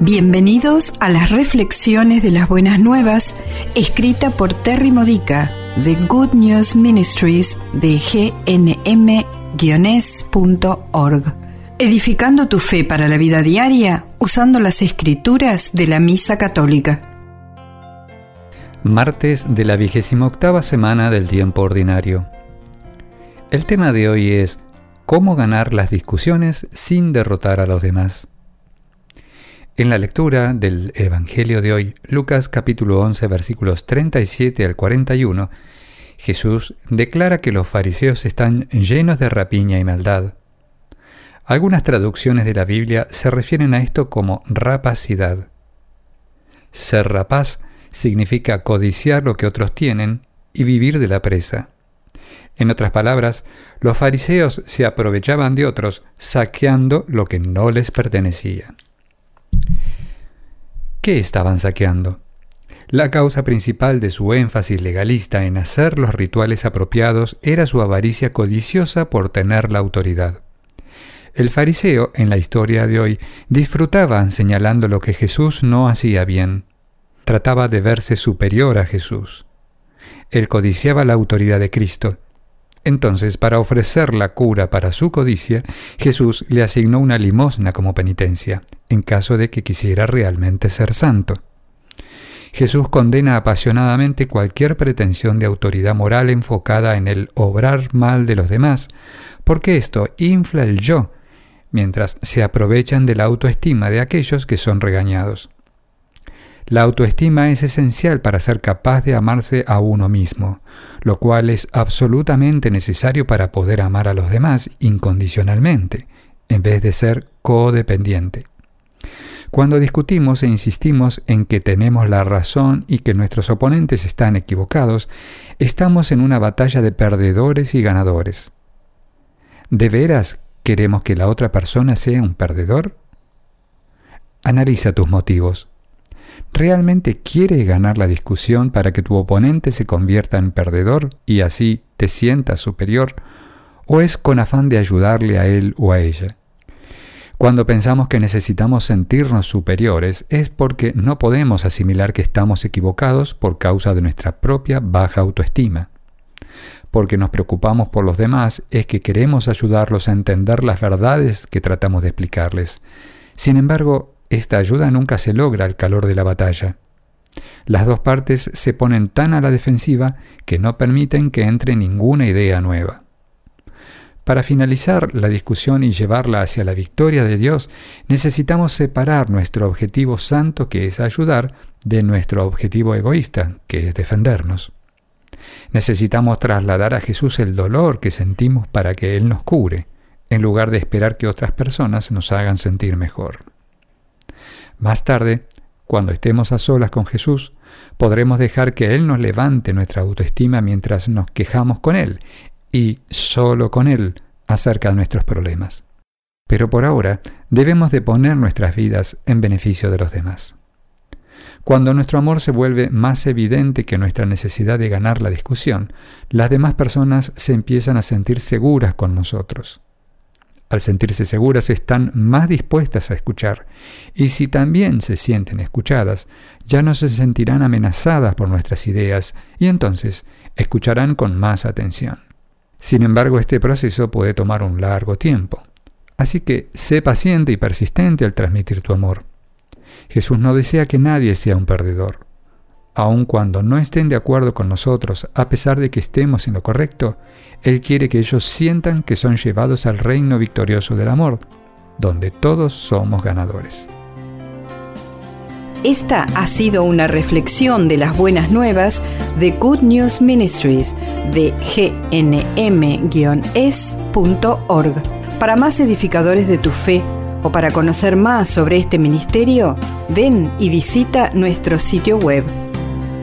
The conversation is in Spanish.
Bienvenidos a las reflexiones de las buenas nuevas, escrita por Terry Modica de Good News Ministries de gnm-org. Edificando tu fe para la vida diaria usando las escrituras de la Misa Católica. Martes de la vigésima octava semana del tiempo ordinario. El tema de hoy es ¿Cómo ganar las discusiones sin derrotar a los demás? En la lectura del Evangelio de hoy, Lucas capítulo 11 versículos 37 al 41, Jesús declara que los fariseos están llenos de rapiña y maldad. Algunas traducciones de la Biblia se refieren a esto como rapacidad. Ser rapaz significa codiciar lo que otros tienen y vivir de la presa. En otras palabras, los fariseos se aprovechaban de otros saqueando lo que no les pertenecía. ¿Qué estaban saqueando? La causa principal de su énfasis legalista en hacer los rituales apropiados era su avaricia codiciosa por tener la autoridad. El fariseo, en la historia de hoy, disfrutaba señalando lo que Jesús no hacía bien. Trataba de verse superior a Jesús. Él codiciaba la autoridad de Cristo entonces, para ofrecer la cura para su codicia, Jesús le asignó una limosna como penitencia, en caso de que quisiera realmente ser santo. Jesús condena apasionadamente cualquier pretensión de autoridad moral enfocada en el obrar mal de los demás, porque esto infla el yo, mientras se aprovechan de la autoestima de aquellos que son regañados. La autoestima es esencial para ser capaz de amarse a uno mismo, lo cual es absolutamente necesario para poder amar a los demás incondicionalmente, en vez de ser codependiente. Cuando discutimos e insistimos en que tenemos la razón y que nuestros oponentes están equivocados, estamos en una batalla de perdedores y ganadores. ¿De veras queremos que la otra persona sea un perdedor? Analiza tus motivos. ¿Realmente quieres ganar la discusión para que tu oponente se convierta en perdedor y así te sientas superior? ¿O es con afán de ayudarle a él o a ella? Cuando pensamos que necesitamos sentirnos superiores es porque no podemos asimilar que estamos equivocados por causa de nuestra propia baja autoestima. Porque nos preocupamos por los demás es que queremos ayudarlos a entender las verdades que tratamos de explicarles. Sin embargo, esta ayuda nunca se logra al calor de la batalla. Las dos partes se ponen tan a la defensiva que no permiten que entre ninguna idea nueva. Para finalizar la discusión y llevarla hacia la victoria de Dios, necesitamos separar nuestro objetivo santo, que es ayudar, de nuestro objetivo egoísta, que es defendernos. Necesitamos trasladar a Jesús el dolor que sentimos para que Él nos cure, en lugar de esperar que otras personas nos hagan sentir mejor. Más tarde, cuando estemos a solas con Jesús, podremos dejar que Él nos levante nuestra autoestima mientras nos quejamos con Él y solo con Él acerca de nuestros problemas. Pero por ahora debemos de poner nuestras vidas en beneficio de los demás. Cuando nuestro amor se vuelve más evidente que nuestra necesidad de ganar la discusión, las demás personas se empiezan a sentir seguras con nosotros. Al sentirse seguras están más dispuestas a escuchar, y si también se sienten escuchadas, ya no se sentirán amenazadas por nuestras ideas, y entonces escucharán con más atención. Sin embargo, este proceso puede tomar un largo tiempo, así que sé paciente y persistente al transmitir tu amor. Jesús no desea que nadie sea un perdedor aun cuando no estén de acuerdo con nosotros, a pesar de que estemos en lo correcto, Él quiere que ellos sientan que son llevados al reino victorioso del amor, donde todos somos ganadores. Esta ha sido una reflexión de las buenas nuevas de Good News Ministries de gnm-es.org. Para más edificadores de tu fe o para conocer más sobre este ministerio, ven y visita nuestro sitio web